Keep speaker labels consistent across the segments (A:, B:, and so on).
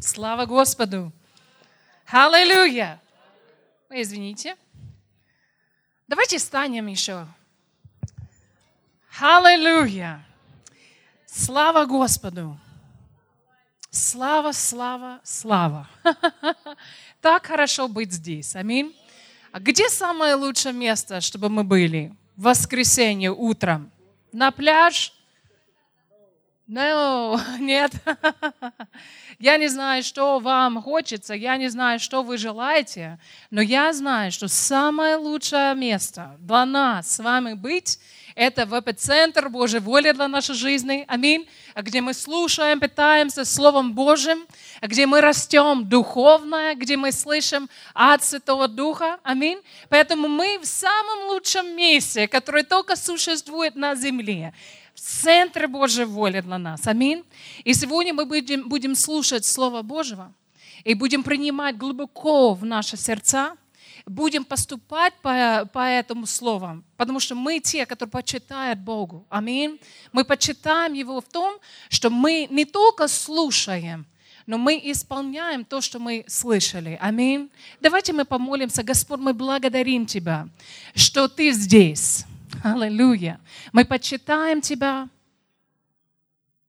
A: Слава Господу! Аллилуйя! Ой, извините. Давайте станем еще. Аллилуйя! Слава Господу! Слава, слава, слава. Так хорошо быть здесь. Аминь. А где самое лучшее место, чтобы мы были? В воскресенье утром. На пляж? No, нет. Я не знаю, что вам хочется, я не знаю, что вы желаете, но я знаю, что самое лучшее место для нас с вами быть это в эпицентр Божьей воли для нашей жизни. Аминь. Где мы слушаем, питаемся Словом Божьим, где мы растем духовно, где мы слышим от Святого Духа. Аминь. Поэтому мы в самом лучшем месте, которое только существует на земле в центре Божьей воли для нас. Аминь. И сегодня мы будем, будем слушать Слово Божьего и будем принимать глубоко в наши сердца – будем поступать по, по этому слову, потому что мы те, которые почитают Богу. Аминь. Мы почитаем Его в том, что мы не только слушаем, но мы исполняем то, что мы слышали. Аминь. Давайте мы помолимся. Господь, мы благодарим Тебя, что Ты здесь. Аллилуйя. Мы почитаем Тебя,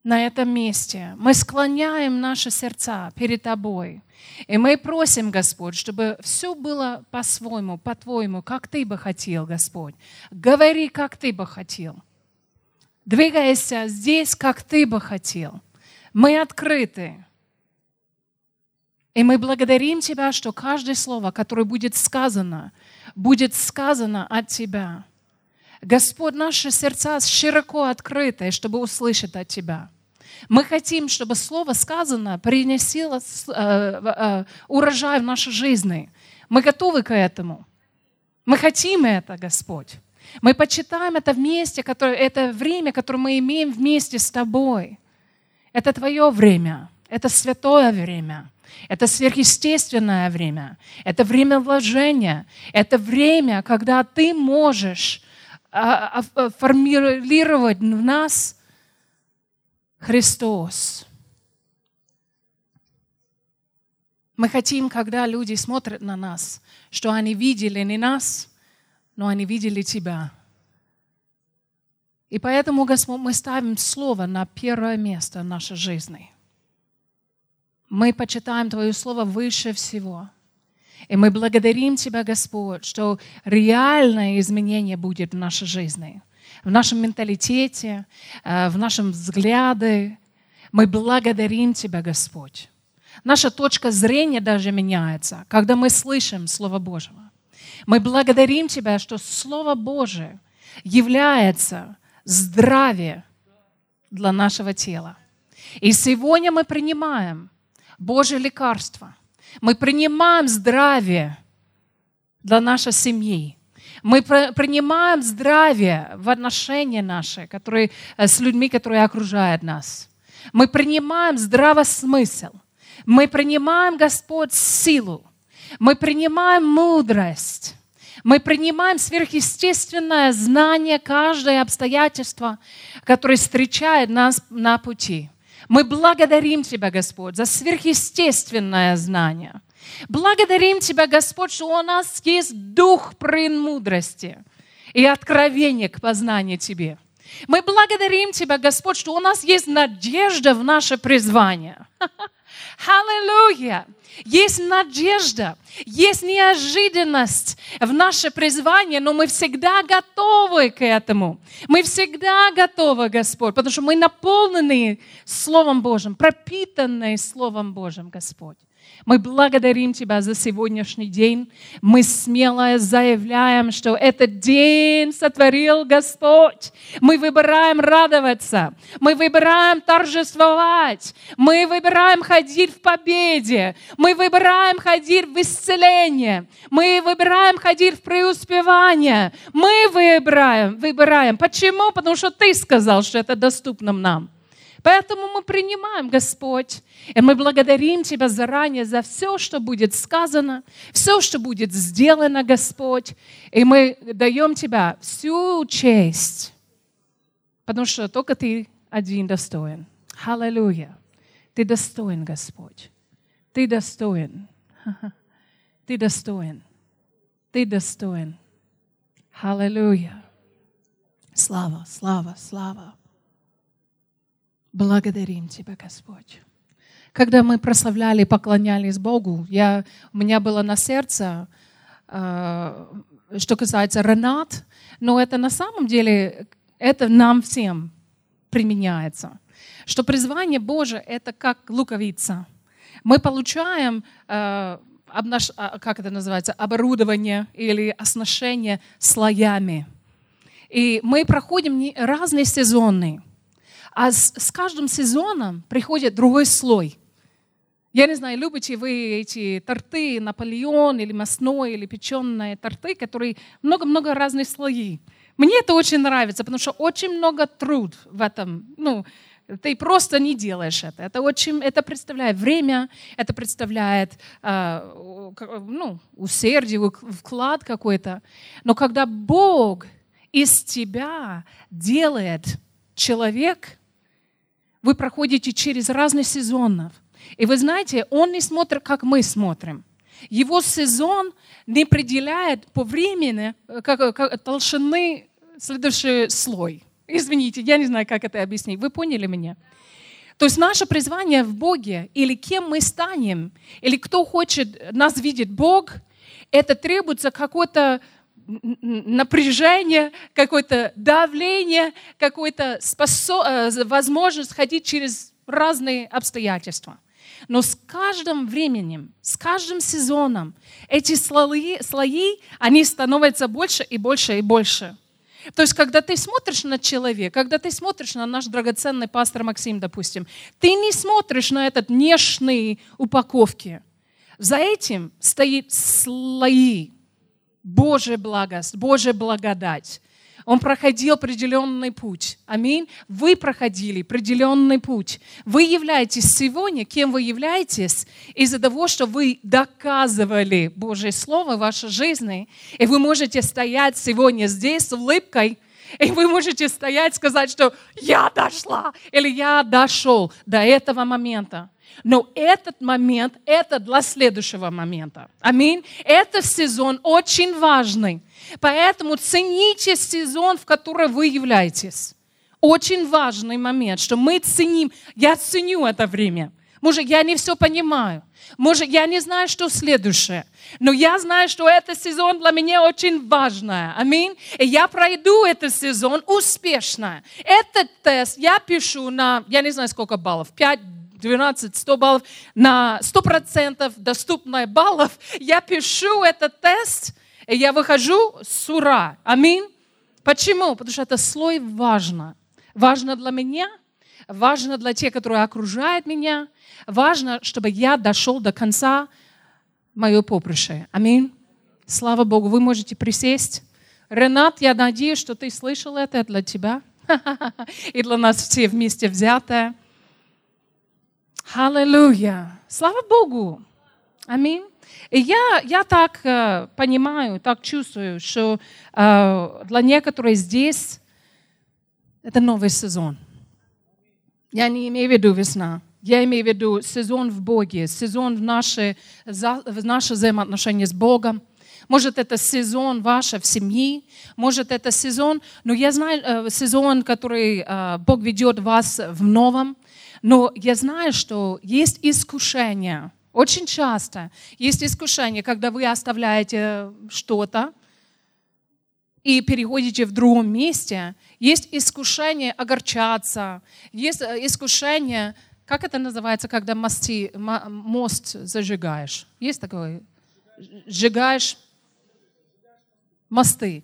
A: на этом месте. Мы склоняем наши сердца перед Тобой. И мы просим, Господь, чтобы все было по-своему, по-твоему, как Ты бы хотел, Господь. Говори, как Ты бы хотел. Двигайся здесь, как Ты бы хотел. Мы открыты. И мы благодарим Тебя, что каждое слово, которое будет сказано, будет сказано от Тебя. Господь, наши сердца широко открыты, чтобы услышать от Тебя. Мы хотим, чтобы Слово сказано приносило э, э, урожай в нашей жизни. Мы готовы к этому. Мы хотим это, Господь. Мы почитаем это вместе, которое, это время, которое мы имеем вместе с Тобой. Это Твое время, это святое время. Это сверхъестественное время. Это время вложения. Это время, когда ты можешь формулировать в нас Христос. Мы хотим, когда люди смотрят на нас, что они видели не нас, но они видели Тебя. И поэтому, Господь, мы ставим Слово на первое место в нашей жизни. Мы почитаем Твое Слово выше всего. И мы благодарим Тебя, Господь, что реальное изменение будет в нашей жизни, в нашем менталитете, э, в нашем взгляде. Мы благодарим Тебя, Господь. Наша точка зрения даже меняется, когда мы слышим Слово Божьего. Мы благодарим Тебя, что Слово Божие является здравие для нашего тела. И сегодня мы принимаем Божье лекарство – мы принимаем здравие для нашей семьи. Мы принимаем здравие в отношения наши, которые, э, с людьми, которые окружают нас. Мы принимаем здравый смысл. Мы принимаем, Господь, силу. Мы принимаем мудрость. Мы принимаем сверхъестественное знание каждое обстоятельство, которое встречает нас на пути. Мы благодарим Тебя, Господь, за сверхъестественное знание. Благодарим Тебя, Господь, что у нас есть дух премудрости и откровение к познанию Тебе. Мы благодарим Тебя, Господь, что у нас есть надежда в наше призвание. Аллилуйя! Есть надежда, есть неожиданность в наше призвание, но мы всегда готовы к этому. Мы всегда готовы, Господь, потому что мы наполнены Словом Божьим, пропитанные Словом Божьим, Господь. Мы благодарим Тебя за сегодняшний день. Мы смело заявляем, что этот день сотворил Господь. Мы выбираем радоваться. Мы выбираем торжествовать. Мы выбираем ходить в победе. Мы выбираем ходить в исцеление. Мы выбираем ходить в преуспевание. Мы выбираем, выбираем. Почему? Потому что Ты сказал, что это доступно нам. Поэтому мы принимаем, Господь, и мы благодарим Тебя заранее за все, что будет сказано, все, что будет сделано, Господь. И мы даем Тебя всю честь, потому что только Ты один достоин. Аллилуйя. Ты достоин, Господь. Ты достоин. Ты достоин. Ты достоин. Аллилуйя. Слава, слава, слава. Благодарим Тебя, Господь. Когда мы прославляли поклонялись Богу, я, у меня было на сердце, э, что касается Ренат, но это на самом деле, это нам всем применяется. Что призвание Божие – это как луковица. Мы получаем э, обнаш, а, как это называется, оборудование или оснащение слоями. И мы проходим разные сезоны. А с, с каждым сезоном приходит другой слой. Я не знаю, любите вы эти торты, Наполеон или мясной, или печеные торты, которые много-много разных слоев. Мне это очень нравится, потому что очень много труд в этом. Ну, ты просто не делаешь это. Это, очень, это представляет время, это представляет э, ну, усердие, вклад какой-то. Но когда Бог из тебя делает человек, вы проходите через разные сезоны. И вы знаете, он не смотрит, как мы смотрим. Его сезон не определяет по времени э, как, как, толщины следующий слой. Извините, я не знаю, как это объяснить. Вы поняли меня? То есть наше призвание в Боге, или кем мы станем, или кто хочет нас видеть Бог, это требуется какое-то напряжение, какое-то давление, способ... Э, возможность ходить через разные обстоятельства. Но с каждым временем, с каждым сезоном эти слои, слои они становятся больше и больше и больше. То есть, когда ты смотришь на человека, когда ты смотришь на наш драгоценный пастор Максим, допустим, ты не смотришь на этот внешние упаковки. За этим стоит слои. Божья благость, Божья благодать. Он проходил определенный путь. Аминь. Вы проходили определенный путь. Вы являетесь сегодня, кем вы являетесь, из-за того, что вы доказывали Божье Слово в вашей жизни. И вы можете стоять сегодня здесь с улыбкой, и вы можете стоять и сказать, что я дошла или я дошел до этого момента. Но этот момент, это для следующего момента. Аминь. Этот сезон очень важный. Поэтому цените сезон, в который вы являетесь. Очень важный момент, что мы ценим. Я ценю это время. Может, я не все понимаю. Может, я не знаю, что следующее. Но я знаю, что этот сезон для меня очень важный. Аминь. И я пройду этот сезон успешно. Этот тест я пишу на, я не знаю, сколько баллов, 5, 12, 100 баллов, на 100% доступных баллов. Я пишу этот тест, и я выхожу с ура. Аминь. Почему? Потому что это слой важно. Важно для меня, важно для тех, которые окружают меня, важно, чтобы я дошел до конца мое поприще. Аминь. Слава Богу, вы можете присесть. Ренат, я надеюсь, что ты слышал это для тебя и для нас все вместе взятое. Аллилуйя. Слава Богу. Аминь. И я, я так э, понимаю, так чувствую, что э, для некоторых здесь это новый сезон. Я не имею в виду весна. Я имею в виду сезон в Боге, сезон в наши, в наши взаимоотношения с Богом. Может, это сезон ваш в семье, может, это сезон, но я знаю, э, сезон, который э, Бог ведет вас в новом. Но я знаю, что есть искушение – очень часто есть искушение, когда вы оставляете что-то и переходите в другом месте. Есть искушение огорчаться, есть э, искушение, как это называется, когда мости, мост зажигаешь? Есть такое? Сжигаешь мосты.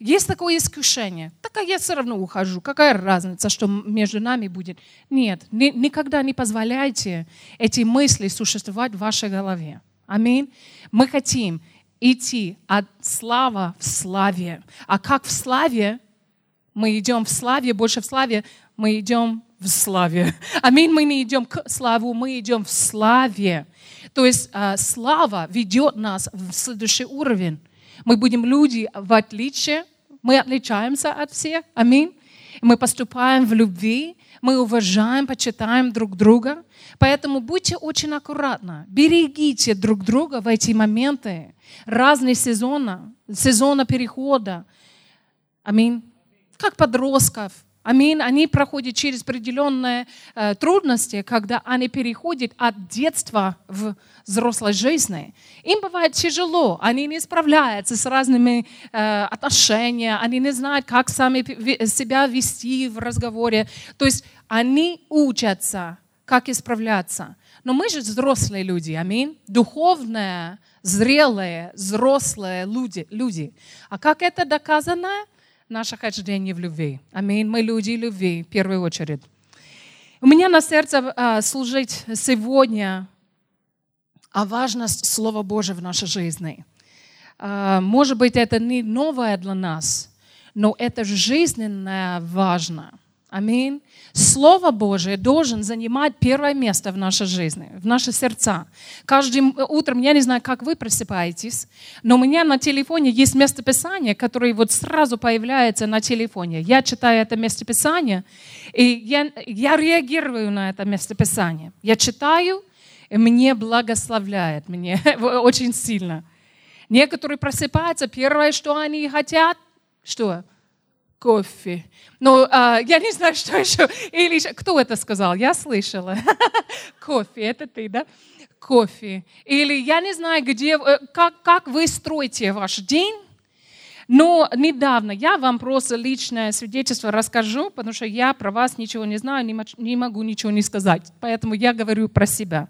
A: Есть такое искушение. Так а я все равно ухожу. Какая разница, что между нами будет? Нет, ни, никогда не позволяйте эти мысли существовать в вашей голове. Аминь. Мы хотим идти от славы в славе. А как в славе? Мы идем в славе, больше в славе, мы идем в славе. Аминь. Мы не идем к славу, мы идем в славе. То есть э, слава ведет нас в следующий уровень. Мы будем люди в отличие, мы отличаемся от всех. Аминь. мы поступаем в любви, мы уважаем, почитаем друг друга. Поэтому будьте очень аккуратны, берегите друг друга в эти моменты, разные сезоны, сезона перехода. Аминь. Как подростков, Аминь. Они проходят через определенные э, трудности, когда они переходят от детства в взрослой жизни. Им бывает тяжело, они не справляются с разными э, отношениями, они не знают, как сами себя вести в разговоре. То есть они учатся, как исправляться. Но мы же взрослые люди, аминь. Духовные, зрелые, взрослые люди. люди. А как это доказано? Наше хождение в любви. Аминь. Мы люди любви в первую очередь. У меня на сердце а, служить сегодня о важности Слова Божьего в нашей жизни. А, может быть, это не новое для нас, но это жизненно важно. Аминь. Слово Божие должен занимать первое место в нашей жизни, в наши сердца. Каждым утром, я не знаю, как вы просыпаетесь, но у меня на телефоне есть местописание, которое вот сразу появляется на телефоне. Я читаю это местописание, и я, я реагирую на это местописание. Я читаю, и мне благословляет, мне очень сильно. Некоторые просыпаются, первое, что они хотят, что? Кофе. Ну, а, я не знаю, что еще. Или кто это сказал? Я слышала. кофе, это ты, да? Кофе. Или я не знаю, где, э, как, как вы строите ваш день. Но недавно я вам просто личное свидетельство расскажу, потому что я про вас ничего не знаю, не могу ничего не сказать. Поэтому я говорю про себя.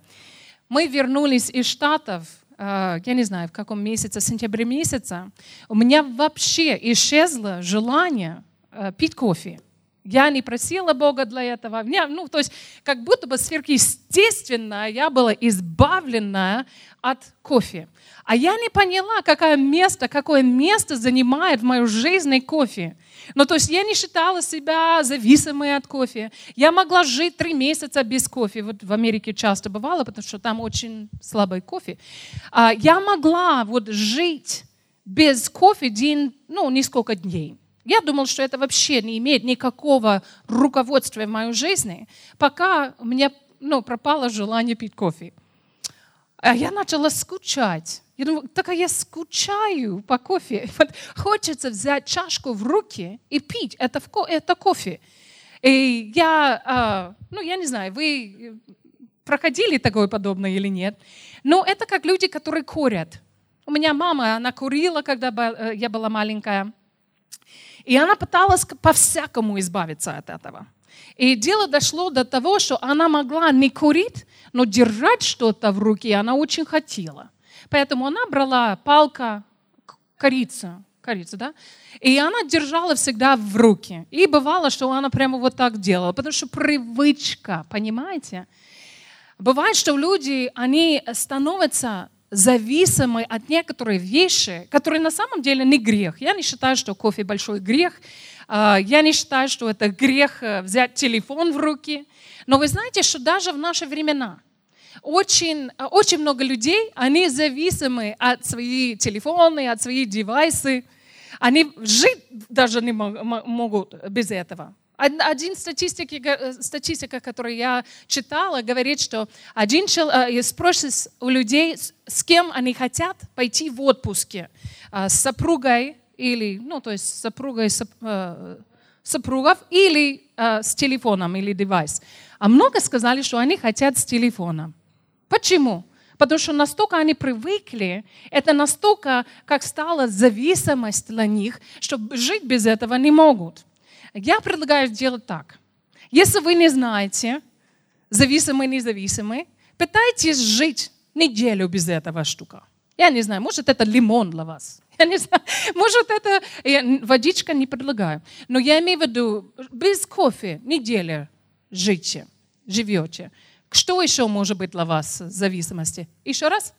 A: Мы вернулись из Штатов я не знаю, в каком месяце, сентябре месяца, у меня вообще исчезло желание а, пить кофе. Я не просила Бога для этого. Меня, ну, то есть как будто бы сверхъестественно я была избавлена от кофе. А я не поняла, какое место, какое место занимает в моей жизни кофе. Ну, то есть я не считала себя зависимой от кофе. Я могла жить три месяца без кофе. Вот в Америке часто бывало, потому что там очень слабый кофе. А я могла вот жить без кофе день, ну, несколько дней. Я думала, что это вообще не имеет никакого руководства в моей жизни, пока у меня ну, пропало желание пить кофе. А я начала скучать. Я думаю, так я скучаю по кофе. Вот хочется взять чашку в руки и пить это, это кофе. И я, а, ну, я не знаю, вы проходили такое подобное или нет, но это как люди, которые курят. У меня мама, она курила, когда э, я была маленькая. И она пыталась по-всякому избавиться от этого. И дело дошло до того, что она могла не курить, но держать что-то в руке она очень хотела. Поэтому она брала палка, корица, корица, да? И она держала всегда в руке. И бывало, что она прямо вот так делала, потому что привычка, понимаете? Бывает, что люди, они становятся зависимы от некоторых вещей, которые на самом деле не грех. Я не считаю, что кофе большой грех. А, я не считаю, что это грех э, взять телефон в руки. Но вы знаете, что даже в наши времена очень, э, очень много людей, они зависимы от своих телефонов, от своих девайсов. Они жить даже не могут без этого. Один статистики, э, статистика, которую я читала, говорит, что один человек, спросит у людей, с кем они хотят пойти в отпуске, с супругой или, ну, то есть с супругой э, супругов или с телефоном или девайс. А много сказали, что они хотят с телефоном. Почему? Потому что настолько они привыкли, это настолько, как стала зависимость для них, что жить без этого не могут. Я предлагаю сделать так. Если вы не знаете, зависимый, независимый, пытайтесь жить неделю без этого штука. Я не знаю, может это лимон для вас. Я не знаю, может это я, водичка не предлагаю. Но я имею в виду, без кофе неделю жите, живете. Что еще может быть для вас зависимости? Еще раз?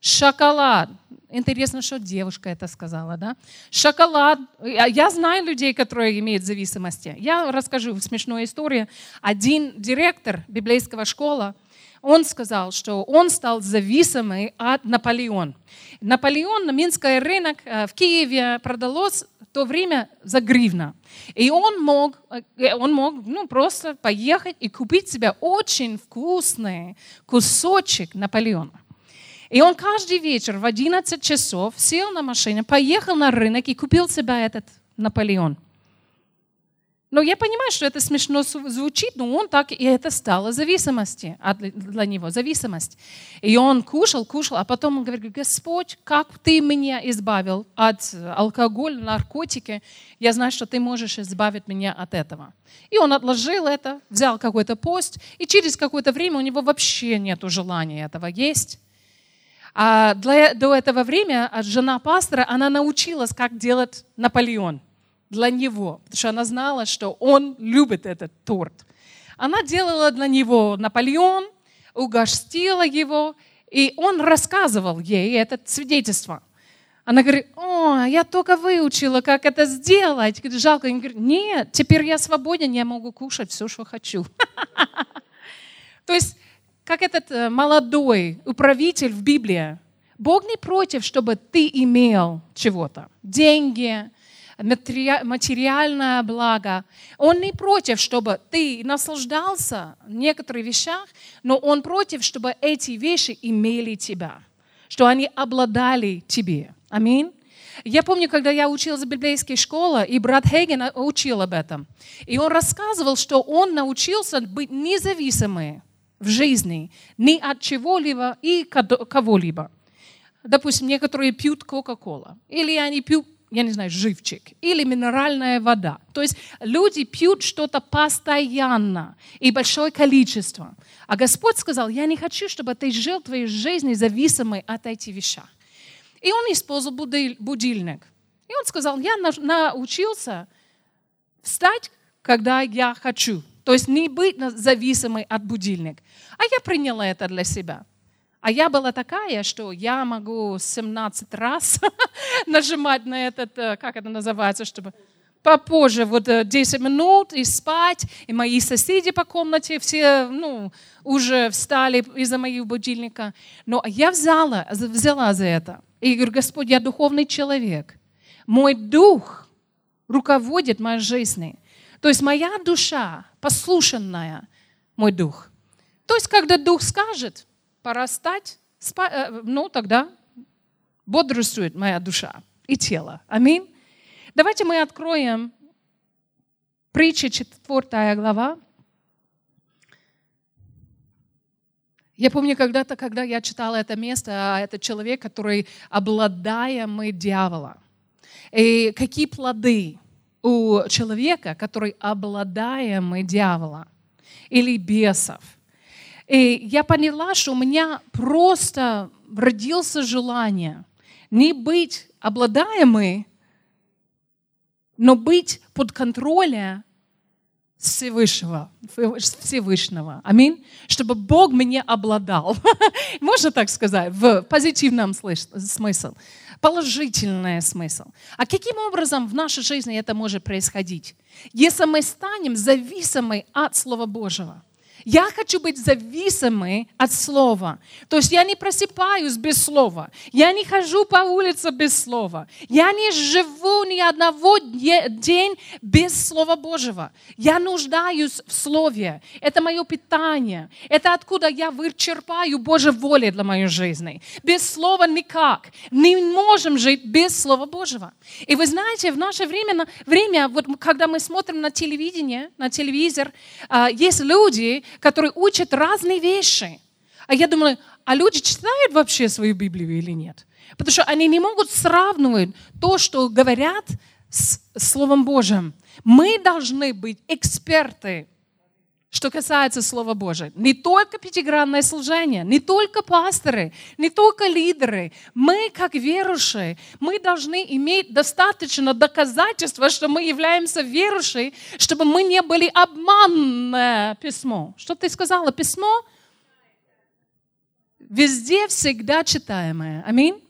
A: Шоколад. Интересно, что девушка это сказала, да? Шоколад. Я знаю людей, которые имеют зависимости. Я расскажу смешную историю. Один директор библейского школы, он сказал, что он стал зависимым от Наполеона. Наполеон на Минский рынок э, в Киеве продалось то время за гривна. И он мог, э, он мог ну, просто поехать и купить себе очень вкусный кусочек Наполеона. И он каждый вечер в 11 часов сел на машине, поехал на рынок и купил себе этот Наполеон. Но я понимаю, что это смешно звучит, но он так, и это стало зависимостью для него, зависимость. И он кушал, кушал, а потом он говорит, Господь, как ты меня избавил от алкоголя, наркотики, я знаю, что ты можешь избавить меня от этого. И он отложил это, взял какой-то пост, и через какое-то время у него вообще нет желания этого есть. А для, до этого времени жена пастора, она научилась, как делать Наполеон – для него, потому что она знала, что он любит этот торт. Она делала для него Наполеон, угостила его, и он рассказывал ей это свидетельство. Она говорит, о, я только выучила, как это сделать. Жалко. Он говорит, нет, теперь я свободен, я могу кушать все, что хочу. То есть, как этот э, молодой управитель в Библии, Бог не против, чтобы ты имел чего-то. Деньги, материальное благо. Он не против, чтобы ты наслаждался некоторых вещах, но он против, чтобы эти вещи имели тебя, что они обладали тебе. Аминь. Я помню, когда я училась в библейской школе, и брат Хейген учил об этом. И он рассказывал, что он научился быть независимым в жизни ни от чего-либо и кого-либо. Допустим, некоторые пьют Кока-Кола, или они пьют я не знаю, живчик или минеральная вода. То есть люди пьют что-то постоянно и большое количество. А Господь сказал, я не хочу, чтобы ты жил твоей жизни зависимой от этих вещей. И он использовал будильник. И он сказал, я научился встать, когда я хочу. То есть не быть зависимой от будильника. А я приняла это для себя. А я была такая, что я могу 17 раз нажимать на этот, э, как это называется, чтобы попозже, вот 10 э, минут и спать, и мои соседи по комнате все, ну, уже встали из-за моего будильника. Но я взяла, взяла за это. И говорю, Господь, я духовный человек. Мой дух руководит моей жизнью. То есть моя душа послушанная, мой дух. То есть, когда дух скажет, пора стать, спа, э, ну тогда бодрствует моя душа и тело. Аминь. Давайте мы откроем притча 4 глава. Я помню когда-то, когда я читала это место, а это человек, который обладаемый дьявола. И какие плоды у человека, который обладаемый дьявола или бесов – и я поняла, что у меня просто родился желание не быть обладаемой, но быть под контролем Всевышнего, Всевышнего. Аминь. Чтобы Бог меня обладал. Можно так сказать, в позитивном смысле. Положительный смысл. А каким образом в нашей жизни это может происходить? Если мы станем зависимы от Слова Божьего. Я хочу быть зависимой от слова. То есть я не просыпаюсь без слова. Я не хожу по улице без слова. Я не живу ни одного день без Слова Божьего. Я нуждаюсь в Слове. Это мое питание. Это откуда я вычерпаю Божьей воли для моей жизни. Без Слова никак. Не можем жить без Слова Божьего. И вы знаете, в наше время, время вот когда мы смотрим на телевидение, на телевизор, а, есть люди, которые учат разные вещи. А я думаю, а люди читают вообще свою Библию или нет? Потому что они не могут сравнивать то, что говорят с Словом Божьим. Мы должны быть эксперты что касается Слова Божьего. Не только пятигранное служение, не только пасторы, не только лидеры. Мы, как верующие, мы должны иметь достаточно доказательства, что мы являемся верующими, чтобы мы не были обманное письмо. Что ты сказала? Письмо? Везде всегда читаемое. Аминь.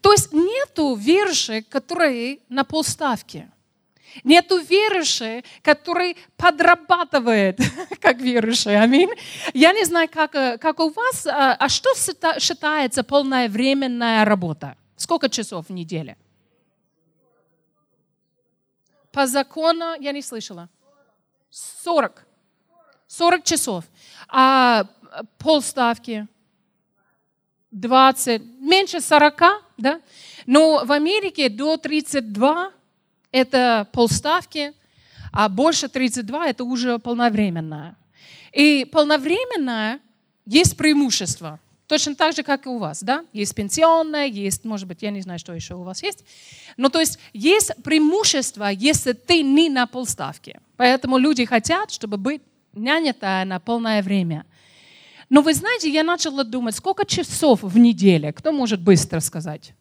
A: То есть нету верующих, которые на полставки. Нету верующих, который подрабатывает как верующий. Аминь. Я не знаю, как, э, как у вас, а, а что считается полная временная работа? Сколько часов в неделе? По закону я не слышала. 40. 40 часов. А полставки 20, меньше 40, да? Но в Америке до 32 это полставки, а больше 32 это уже полновременная. И полновременная есть преимущество. Точно так же, как и у вас, да? Есть пенсионная, есть, может быть, я не знаю, что еще у вас есть. Но то есть есть преимущество, если ты не на полставки. Поэтому люди хотят, чтобы быть нянятая на полное время. Но вы знаете, я начала думать, сколько часов в неделе? Кто может быстро сказать?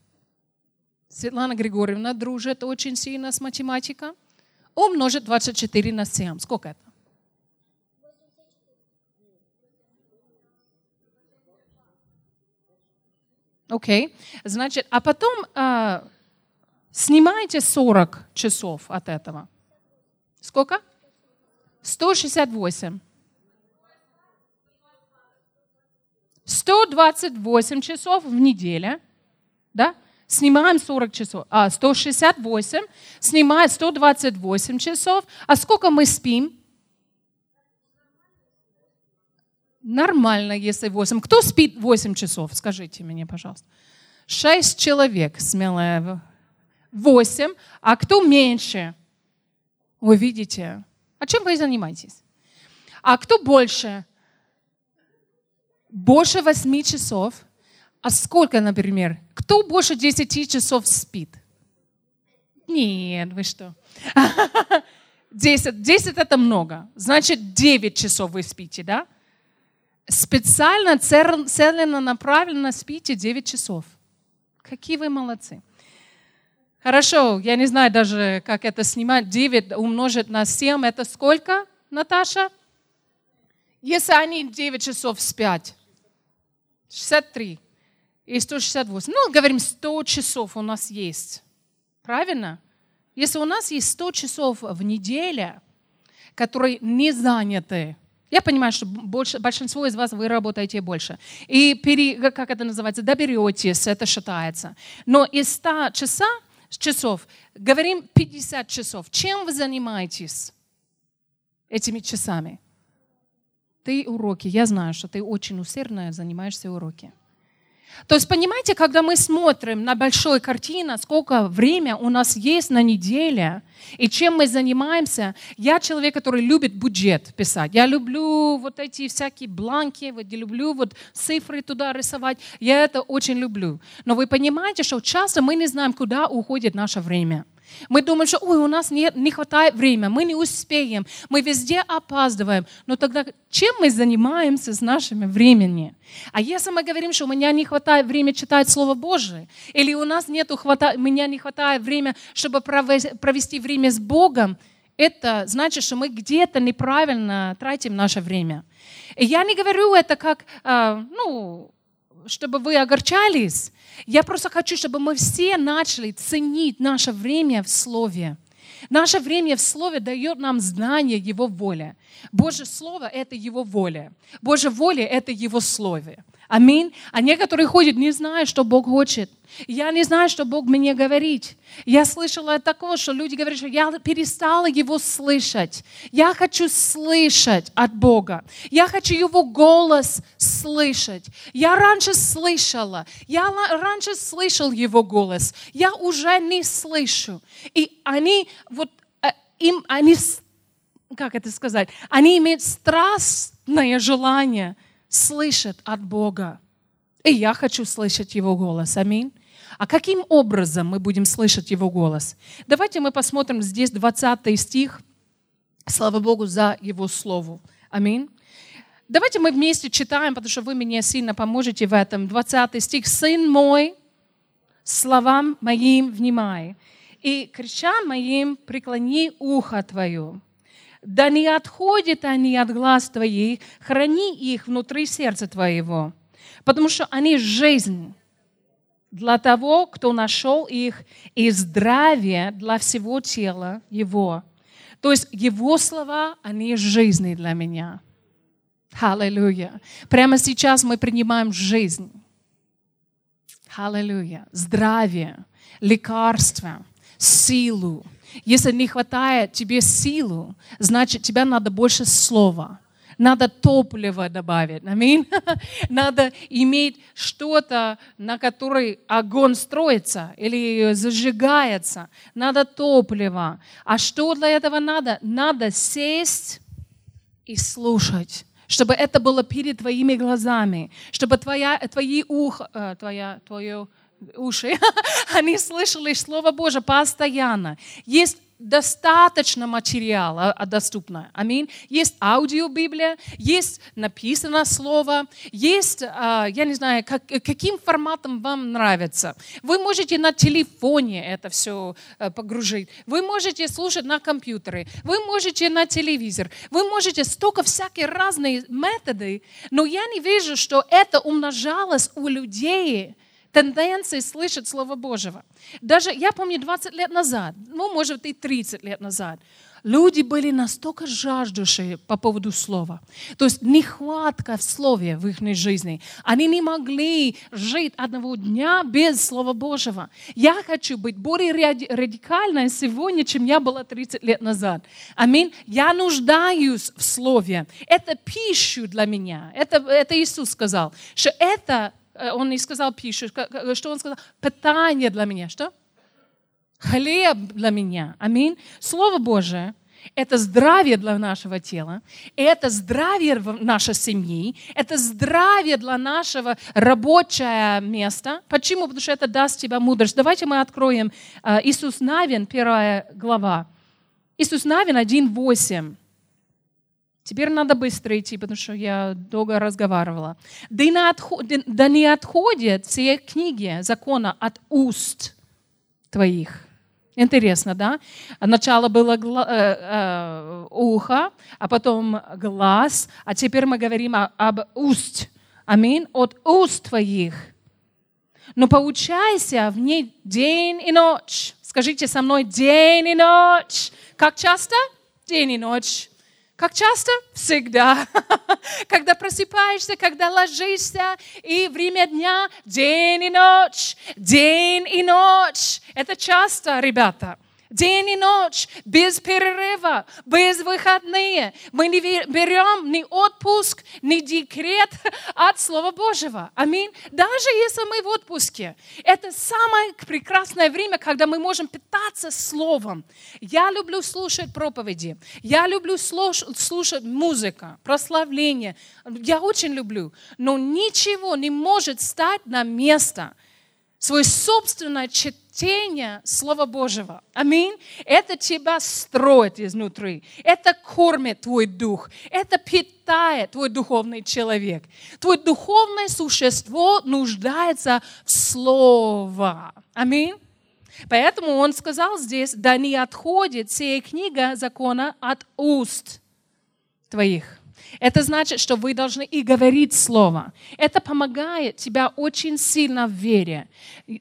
A: Светлана Григорьевна дружит очень сильно с математикой. Умножить 24 на 7. Сколько это? Окей. Okay. Значит, а потом а, снимайте 40 часов от этого. Сколько? 168. 128 часов в неделю, да? Снимаем 40 часов, а 168, снимаем 128 часов. А сколько мы спим? Нормально, если 8. Кто спит 8 часов? Скажите мне, пожалуйста. 6 человек, смело. 8. А кто меньше? Вы видите? А чем вы занимаетесь? А кто больше? больше 8 часов, а сколько, например? Кто больше 10 часов спит? Нет, вы что? 10, 10 это много. Значит, 9 часов вы спите, да? Специально, целенно, направленно спите 9 часов. Какие вы молодцы. Хорошо, я не знаю даже, как это снимать. 9 умножить на 7, это сколько, Наташа? Если они 9 часов спят, 63 и 168. Ну, говорим, 100 часов у нас есть. Правильно? Если у нас есть 100 часов в неделю, которые не заняты, я понимаю, что больше, большинство из вас вы работаете больше. И пере, как это называется, доберетесь, это считается. Но из 100 часа, часов, говорим 50 часов. Чем вы занимаетесь этими часами? ты уроки. Я знаю, что ты очень усердно занимаешься уроки. То есть, понимаете, когда мы смотрим на большую картину, сколько времени у нас есть на неделе, и чем мы занимаемся, я человек, который любит бюджет писать. Я люблю вот эти всякие бланки, вот, я люблю вот цифры туда рисовать. Я это очень люблю. Но вы понимаете, что часто мы не знаем, куда уходит наше время. Мы думаем, что ой, у нас нет, не хватает времени, мы не успеем, мы везде опаздываем. Но тогда чем мы занимаемся с нашим временем? А если мы говорим, что у меня не хватает времени читать Слово Божие, или у нас нет хвата, у меня не хватает времени, чтобы провести время с Богом, это значит, что мы где-то неправильно тратим наше время. И я не говорю это как, а, ну, чтобы вы огорчались. Я просто хочу, чтобы мы все начали ценить наше время в Слове. Наше время в Слове дает нам знание Его воли. Божье Слово – это Его воля. Божья воля – это Его Слове. Аминь. А некоторые ходят, не зная, что Бог хочет. Я не знаю, что Бог мне говорит. Я слышала такого, что люди говорят, что я перестала Его слышать. Я хочу слышать от Бога. Я хочу Его голос слышать. Я раньше слышала. Я раньше слышал Его голос. Я уже не слышу. И они вот э, им, они, как это сказать, они имеют страстное желание – слышит от Бога. И я хочу слышать Его голос. Аминь. А каким образом мы будем слышать Его голос? Давайте мы посмотрим здесь 20 стих. Слава Богу за Его Слово. Аминь. Давайте мы вместе читаем, потому что вы мне сильно поможете в этом. 20 стих. «Сын мой, словам моим внимай, и кричам моим преклони ухо твое, да не отходят они от глаз твоих, храни их внутри сердца твоего, потому что они жизнь для того, кто нашел их, и здравие для всего тела его. То есть его слова, они жизни для меня. Аллилуйя. Прямо сейчас мы принимаем жизнь. Аллилуйя. Здравие, лекарство, силу, Если не хватает тебе силу, значит, тебе надо больше слова. Надо топливо добавить. Аминь. Надо иметь что-то, на которой огонь строится или зажигается. Надо топливо. А что для этого надо? Надо сесть и слушать чтобы это было перед твоими глазами, чтобы твоя, твои ух, э, твоя, твое уши, они слышали Слово Божие постоянно. Есть достаточно материала доступно. Аминь. Есть аудиобиблия, есть написано слово, есть, а, я не знаю, как, каким форматом вам нравится. Вы можете на телефоне это все э, погружить. Вы можете слушать на компьютере. Вы можете на телевизор. Вы можете столько всякие разные методы, но я не вижу, что это умножалось у людей тенденции слышать Слово Божьего. Даже, я помню, 20 лет назад, ну, может, и 30 лет назад, люди были настолько жаждущие по поводу слова. То есть нехватка в слове в их жизни. Они не могли жить одного дня без Слова Божьего. Я хочу быть более радикальной сегодня, чем я была 30 лет назад. Аминь. Я нуждаюсь в Слове. Это пищу для меня. Это, это Иисус сказал, что это он не сказал пищу, что он сказал? Питание для меня. Что? Хлеб для меня. Аминь. Слово Божие – это здравие для нашего тела, это здравие нашей семьи, это здравие для нашего рабочего места. Почему? Потому что это даст тебе мудрость. Давайте мы откроем э, Иисус Навин, первая глава. Иисус Навин 1.8. Теперь надо быстро идти, потому что я долго разговаривала. Да, не, отход, да не отходят все книги закона от уст твоих. Интересно, да? Начало было гла, э, э, ухо, а потом глаз, а теперь мы говорим о, об уст. Аминь. От уст твоих. Но поучайся в ней день и ночь. Скажите со мной день и ночь. Как часто? День и ночь. Как часто? Всегда. Когда просыпаешься, когда ложишься, и время дня, день и ночь, день и ночь. Это часто, ребята. День и ночь, без перерыва, без выходные. Мы не берем ни отпуск, ни декрет от Слова Божьего. Аминь. Даже если мы в отпуске. Это самое прекрасное время, когда мы можем питаться Словом. Я люблю слушать проповеди. Я люблю слушать музыку, прославление. Я очень люблю. Но ничего не может стать на место свое собственное читание чтение Слова Божьего. Аминь. Это тебя строит изнутри. Это кормит твой дух. Это питает твой духовный человек. Твое духовное существо нуждается в Слово. Аминь. Поэтому он сказал здесь, да не отходит сия книга закона от уст твоих. Это значит, что вы должны и говорить Слово. Это помогает тебя очень сильно в вере.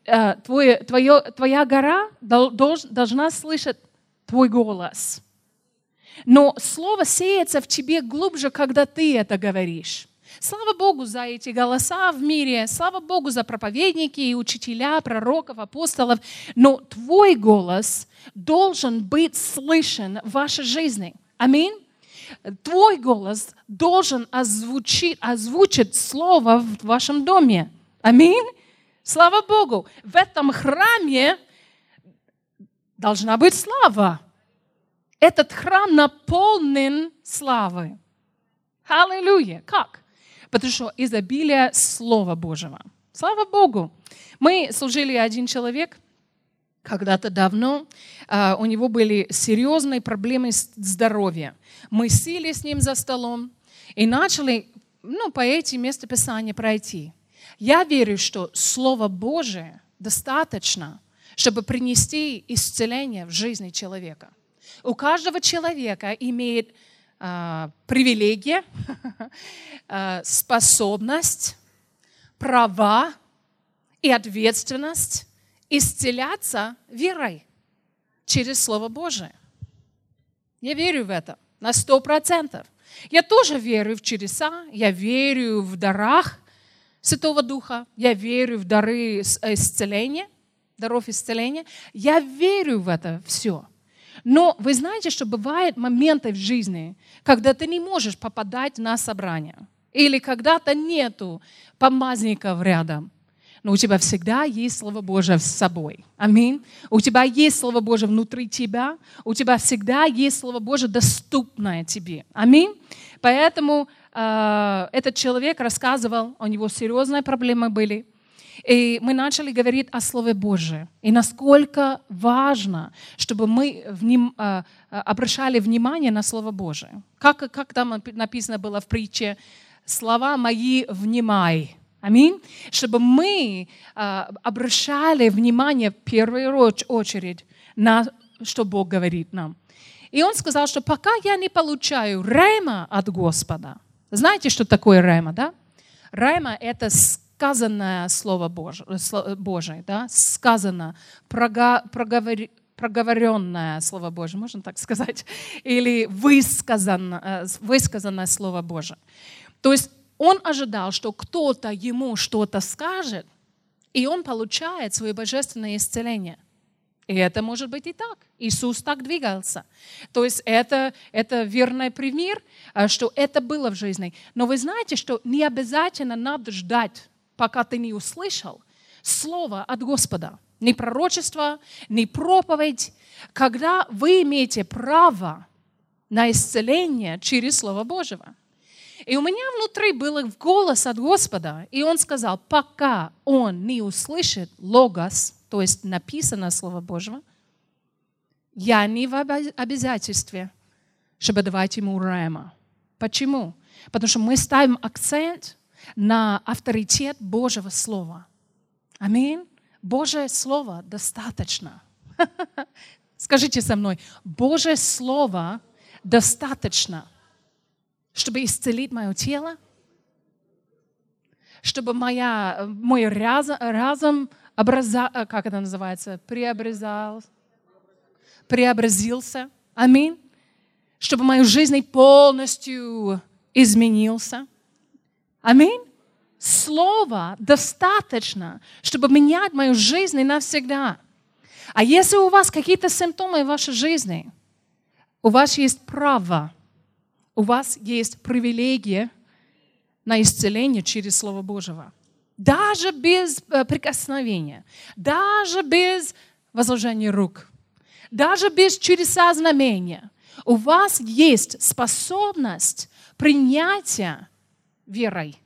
A: Э, твое, твое, твоя гора должна слышать твой голос. Но Слово сеется в тебе глубже, когда ты это говоришь. Слава Богу за эти голоса в мире, слава Богу за проповедники и учителя, пророков, апостолов, но твой голос должен быть слышен в вашей жизни. Аминь твой голос должен озвучить, озвучить слово в вашем доме. Аминь. Слава Богу. В этом храме должна быть слава. Этот храм наполнен славой. Аллилуйя. Как? Потому что изобилие Слова Божьего. Слава Богу. Мы служили один человек – когда-то давно, а, у него были серьезные проблемы с здоровьем. Мы сели с ним за столом и начали ну, по этим местописаниям пройти. Я верю, что Слово Божие достаточно, чтобы принести исцеление в жизни человека. У каждого человека имеет э, привилегия, э, способность, права и ответственность исцеляться верой через Слово Божие. Я верю в это на сто процентов. Я тоже верю в чудеса, я верю в дарах Святого Духа, я верю в дары исцеления, даров исцеления. Я верю в это все. Но вы знаете, что бывают моменты в жизни, когда ты не можешь попадать на собрание. Или когда-то нету помазников рядом. Но у тебя всегда есть Слово Божие с собой. Аминь. У тебя есть Слово Божие внутри тебя. У тебя всегда есть Слово Божие доступное тебе. Аминь. Поэтому э, этот человек рассказывал, у него серьезные проблемы были. И мы начали говорить о Слове Божьем. И насколько важно, чтобы мы вним, э, обращали внимание на Слово Божие. Как, как там написано было в притче, слова мои внимай. Аминь. Чтобы мы э, обращали внимание в первую очередь на что Бог говорит нам. И он сказал, что пока я не получаю рема от Господа, знаете, что такое рема, да? Рема – это сказанное Слово Божие, Божие да? сказано, прога, проговоренное Слово Божие, можно так сказать, или высказанное, высказанное Слово Божие. То есть он ожидал, что кто-то ему что-то скажет, и он получает свое божественное исцеление. И это может быть и так. Иисус так двигался. То есть это, это верный пример, а, что это было в жизни. Но вы знаете, что не обязательно надо ждать, пока ты не услышал слово от Господа. Ни пророчество, ни проповедь. Когда вы имеете право на исцеление через Слово Божьего. И у меня внутри был голос от Господа, и он сказал, пока он не услышит логос, то есть написано Слово Божьего, я не в обязательстве, чтобы давать ему рема. Почему? Потому что мы ставим акцент на авторитет Божьего Слова. Аминь. Божье Слово достаточно. Скажите со мной, Божье Слово достаточно – чтобы исцелить мое тело, чтобы моя, мой разум, образа, э, как это называется, преобразал, преобразился. Аминь. Чтобы мою жизнь полностью изменился. Аминь. Слово достаточно, чтобы менять мою жизнь навсегда. А если у вас какие-то симптомы в вашей жизни, у вас есть право у вас есть привилегия на исцеление через Слово Божьего. Даже без э, прикосновения, даже без возложения рук, даже без чудеса знамения. У вас есть способность принятия верой.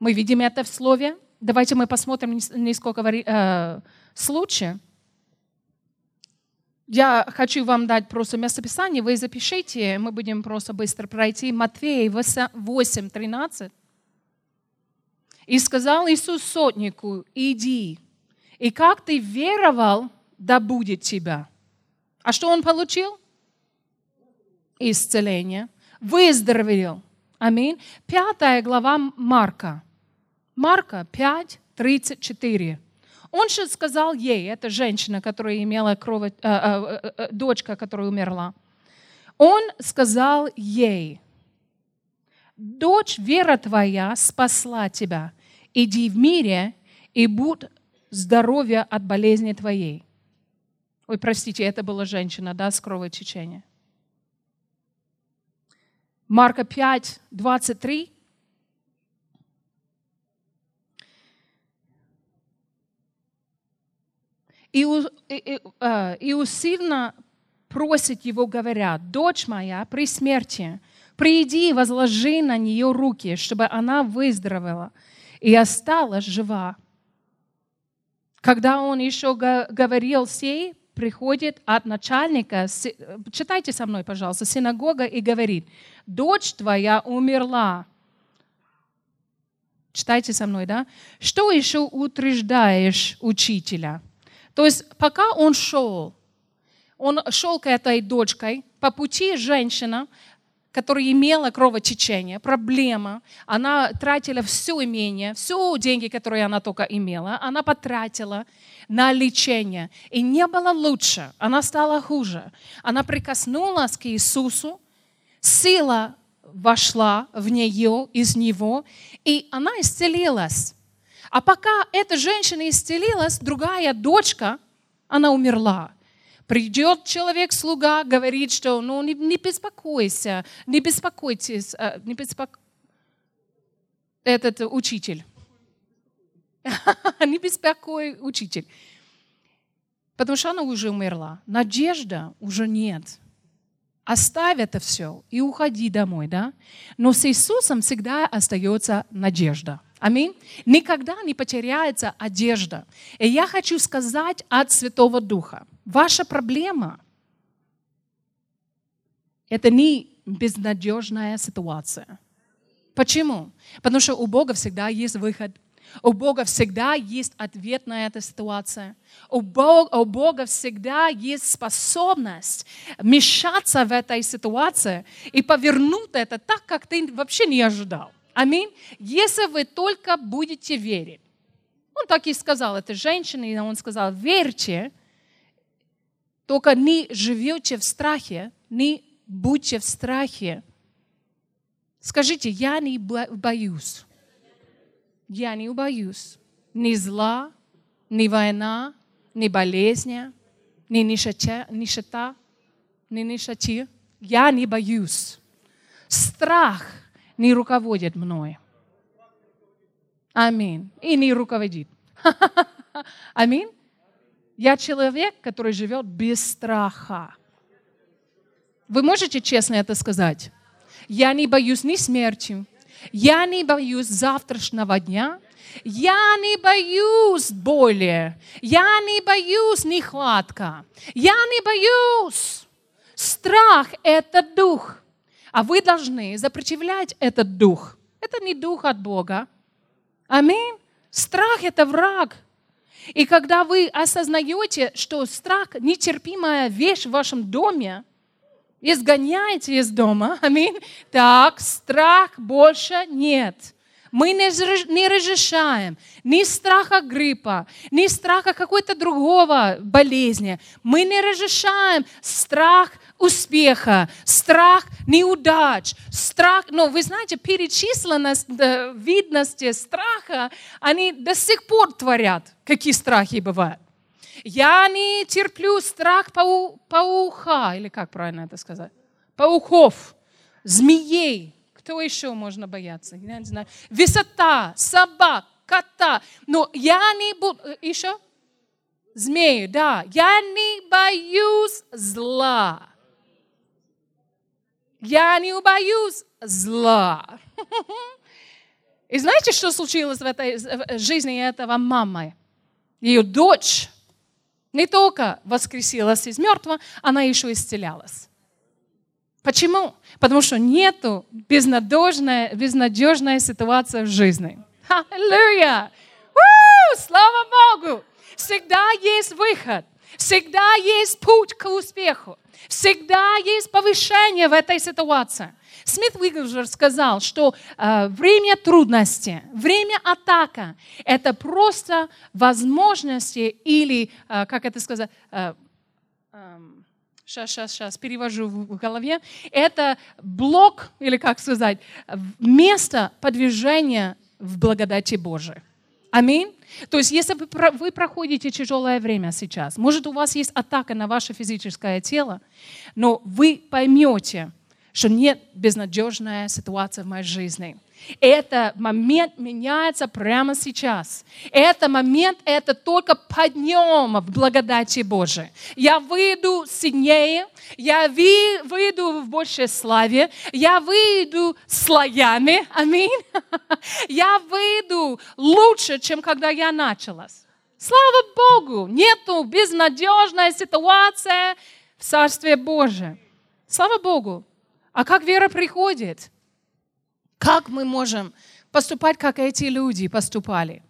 A: Мы видим это в Слове. Давайте мы посмотрим несколько э, случаев. Я хочу вам дать просто местописание, вы запишите, мы будем просто быстро пройти. Матфея 8, 13. «И сказал Иисус сотнику, иди, и как ты веровал, да будет тебя». А что он получил? Исцеление. Выздоровел. Аминь. Пятая глава Марка. Марка 5, 34. Он же сказал ей, эта женщина, которая имела кровь, э, э, э, дочка, которая умерла, он сказал ей, дочь, вера твоя спасла тебя. Иди в мире и будь здоровья от болезни твоей. Ой, простите, это была женщина, да, с кровотечением. Марка 5, 23. И, и, э, и усильно просит его, говоря, «Дочь моя при смерти, приди и возложи на нее руки, чтобы она выздоровела и осталась жива». Когда он еще говорил сей, приходит от начальника, читайте со мной, пожалуйста, синагога и говорит, «Дочь твоя умерла». Читайте со мной, да? «Что еще утверждаешь учителя?» То есть пока он шел, он шел к этой дочкой, по пути женщина, которая имела кровотечение, проблема, она тратила все имение, все деньги, которые она только имела, она потратила на лечение. И не было лучше, она стала хуже. Она прикоснулась к Иисусу, сила вошла в нее, из него, и она исцелилась. А пока эта женщина исцелилась, другая дочка, она умерла. Придет человек-слуга, говорит, что ну не, не беспокойся, не беспокойтесь, а, не беспок... этот учитель. не беспокой учитель. Потому что она уже умерла. Надежда уже нет. Оставь это все и уходи домой, да? Но с Иисусом всегда остается надежда. Аминь. Никогда не потеряется одежда. И я хочу сказать от Святого Духа. Ваша проблема – это не безнадежная ситуация. Почему? Потому что у Бога всегда есть выход – у Бога всегда есть ответ на эту ситуацию. У Бога, у Бога всегда есть способность мешаться в этой ситуации и повернуть это так, как ты вообще не ожидал. Аминь. Если вы только будете верить. Он так и сказал этой женщине, и он сказал, верьте, только не живете в страхе, не будьте в страхе. Скажите, я не боюсь я не боюсь ни зла, ни война, ни болезни, ни нищета, нищета, ни нищеты. Я не боюсь. Страх не руководит мной. Аминь. И не руководит. Аминь. Я человек, который живет без страха. Вы можете честно это сказать? Я не боюсь ни смерти, я не боюсь завтрашнего дня. Я не боюсь боли. Я не боюсь нехватка. Я не боюсь. Страх – это дух. А вы должны сопротивлять этот дух. Это не дух от Бога. Аминь. Страх – это враг. И когда вы осознаете, что страх – нетерпимая вещь в вашем доме, изгоняете из дома, аминь, так страх больше нет. Мы не, не разрешаем ни страха гриппа, ни страха какой-то другого болезни. Мы не разрешаем страх успеха, страх неудач, страх, но вы знаете, перечисленность видности страха, они до сих пор творят, какие страхи бывают. Я не терплю страх пау, пауха, или как правильно это сказать? Пауков, змеей. Кто еще можно бояться? Я не знаю. Высота, собак, кота. Но я не буду... Э, еще? Змеи, да. Я не боюсь зла. Я не боюсь зла. И знаете, что случилось в этой жизни этого мамы? Ее дочь не только воскресилась из мертвого, она еще исцелялась. Почему? Потому что нету безнадежная, безнадежная ситуация в жизни. Аллилуйя! Слава Богу! Всегда есть выход. Всегда есть путь к успеху. Всегда есть повышение в этой ситуации. Смит Вигглджер сказал, что э, время трудности, время атака – это просто возможности или, э, как это сказать, э, э, сейчас, сейчас, сейчас, перевожу в голове, это блок, или как сказать, место подвижения в благодати Божией. Аминь. То есть, если вы проходите тяжелое время сейчас, может, у вас есть атака на ваше физическое тело, но вы поймете, что нет безнадежная ситуация в моей жизни. Это момент меняется прямо сейчас. Это момент, это только подъем в благодати Божией. Я выйду сильнее, я выйду в большей славе, я выйду слоями, аминь. Я выйду лучше, чем когда я началась. Слава Богу, нету безнадежной ситуации в Царстве Божьем. Слава Богу, а как вера приходит? Как мы можем поступать, как эти люди поступали?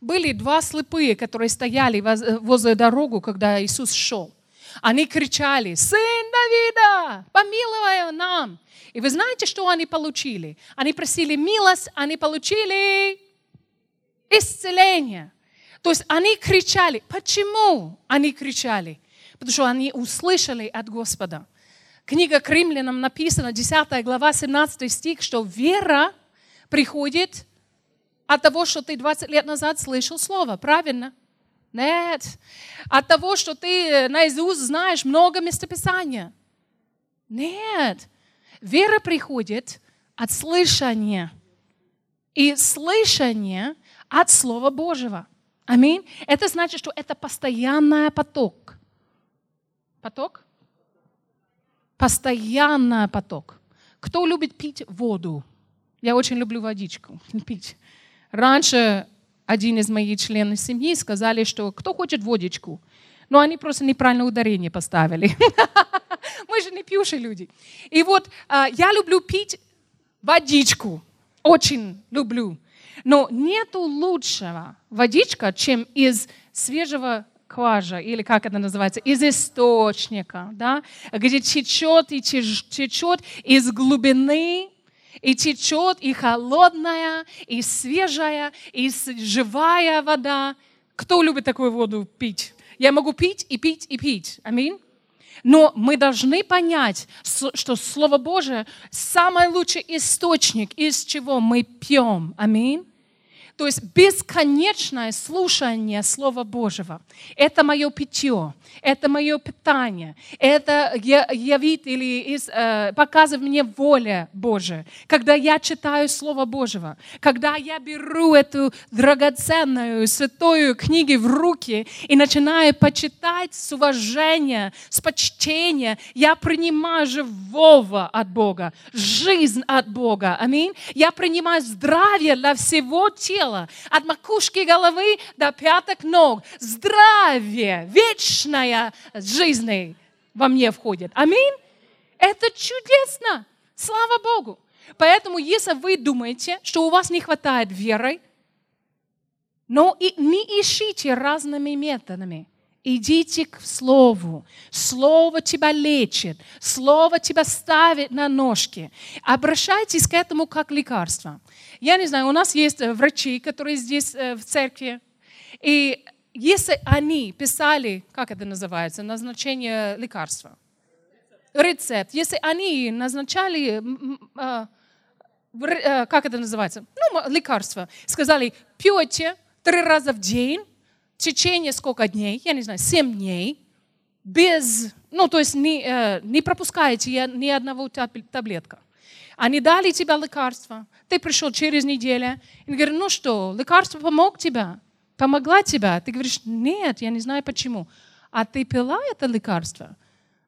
A: Были два слепые, которые стояли возле дорогу, когда Иисус шел. Они кричали, «Сын Давида, помилуй нам!» И вы знаете, что они получили? Они просили милость, они получили исцеление. То есть они кричали. Почему они кричали? Потому что они услышали от Господа. Книга к римлянам написана, 10 глава, 17 стих, что вера приходит от того, что ты 20 лет назад слышал слово, правильно? Нет. От того, что ты наизусть знаешь много местописания. Нет. Вера приходит от слышания. И слышание от Слова Божьего. Аминь. Это значит, что это постоянный поток. Поток? Постоянный поток. Кто любит пить воду? Я очень люблю водичку пить. Раньше один из моих членов семьи сказали, что кто хочет водичку, но они просто неправильно ударение поставили. Мы же не пьющие люди. И вот а, я люблю пить водичку. Очень люблю. Но нету лучшего водичка, чем из свежего кважа, или как это называется, из источника, да, где течет и течет из глубины, и течет и холодная, и свежая, и живая вода. Кто любит такую воду пить? Я могу пить и пить и пить. Аминь. Но мы должны понять, что Слово Божие самый лучший источник, из чего мы пьем. Аминь. То есть бесконечное слушание Слова Божьего. Это мое питье, это мое питание, это явит или э, показывает мне воля Божия. Когда я читаю Слово Божьего, когда я беру эту драгоценную святую книгу в руки и начинаю почитать с уважения, с почтения, я принимаю живого от Бога, жизнь от Бога. Аминь. Я принимаю здравие для всего тела тела, от макушки головы до пяток ног. Здравие, вечная жизнь во мне входит. Аминь. Это чудесно. Слава Богу. Поэтому, если вы думаете, что у вас не хватает веры, но и не ищите разными методами – Идите к Слову. Слово тебя лечит. Слово тебя ставит на ножки. Обращайтесь к этому как лекарство. Я не знаю, у нас есть э, врачи, которые здесь э, в церкви. И если они писали, как это называется, назначение лекарства, рецепт, если они назначали, а, э, как это называется, ну, лекарство, сказали, пьете три раза в день, течение сколько дней, я не знаю, семь дней, без, ну, то есть не, э, не пропускаете ни одного таблетка. Они дали тебе лекарство, ты пришел через неделю, и говорят, ну что, лекарство помог тебе, помогла тебе? Ты говоришь, нет, я не знаю почему. А ты пила это лекарство?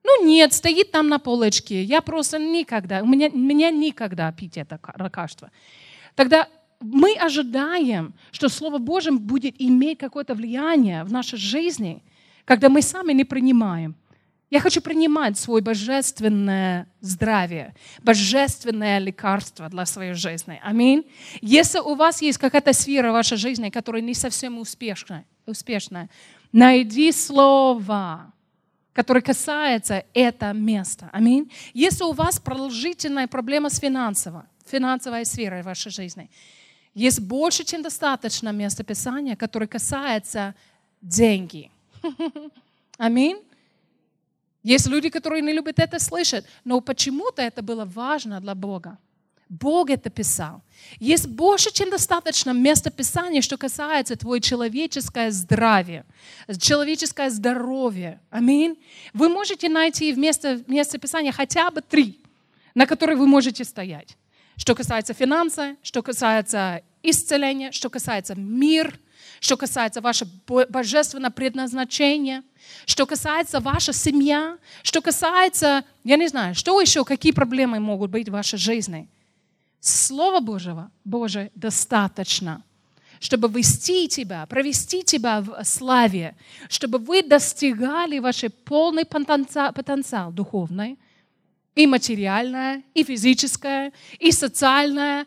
A: Ну нет, стоит там на полочке. Я просто никогда, у меня, меня никогда пить это лекарство. Тогда мы ожидаем, что Слово Божье будет иметь какое-то влияние в нашей жизни, когда мы сами не принимаем. Я хочу принимать свое божественное здравие, божественное лекарство для своей жизни. Аминь. Если у вас есть какая-то сфера в вашей жизни, которая не совсем успешная, успешная найди слово, которое касается этого места. Аминь. Если у вас продолжительная проблема с финансовой, финансовой сферой в вашей жизни, есть больше, чем достаточно места Писания, которое касается деньги. Аминь. Есть люди, которые не любят это слышать, но почему-то это было важно для Бога. Бог это писал. Есть больше, чем достаточно места Писания, что касается твое человеческое здравие, человеческое здоровье. Аминь. Вы можете найти вместо места Писания хотя бы три, на которые вы можете стоять. Что касается финансов, что касается исцеления, что касается мир, что касается вашего божественного предназначения, что касается вашей семьи, что касается, я не знаю, что еще, какие проблемы могут быть в вашей жизни. Слова Божьего, Божие достаточно, чтобы вести тебя, провести тебя в славе, чтобы вы достигали ваш полный потенциал, потенциал духовный, и материальное, и физическое, и социальное.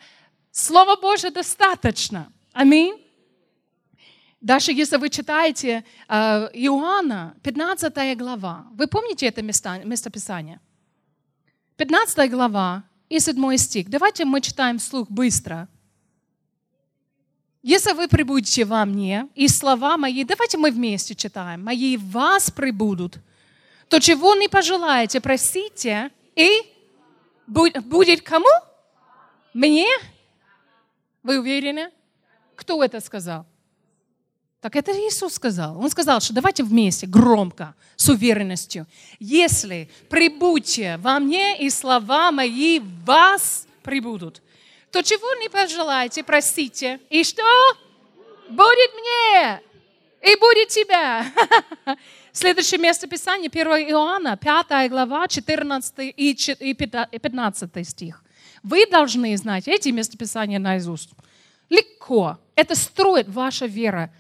A: Слово Божье достаточно. Аминь. Даже если вы читаете э, Иоанна, 15 глава, вы помните это место, местописание? 15 глава и 7 стих. Давайте мы читаем вслух быстро. Если вы прибудете во мне, и слова мои, давайте мы вместе читаем, мои вас прибудут, то чего не пожелаете, просите, и будет кому? Мне? Вы уверены? Кто это сказал? Так это Иисус сказал. Он сказал, что давайте вместе, громко, с уверенностью. Если прибудьте во мне, и слова мои в вас прибудут, то чего не пожелайте, просите. И что? Будет мне, и будет тебя. Следующее место Писания, 1 Иоанна, 5 глава, 14 и 15 стих. Вы должны знать эти местописания наизусть. Легко. Это строит ваша вера.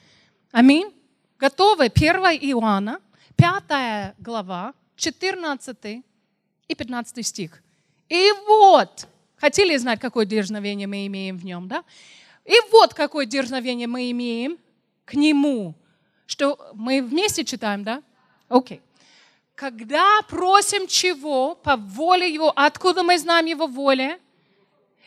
A: Аминь. Готовы? 1 Иоанна, 5 глава, 14 и 15 стих. И вот, хотели знать, какое дерзновение мы имеем в нем, да? И вот какое дерзновение мы имеем к нему. Что мы вместе читаем, да? Окей. Когда просим чего по воле Его, откуда мы знаем Его воле?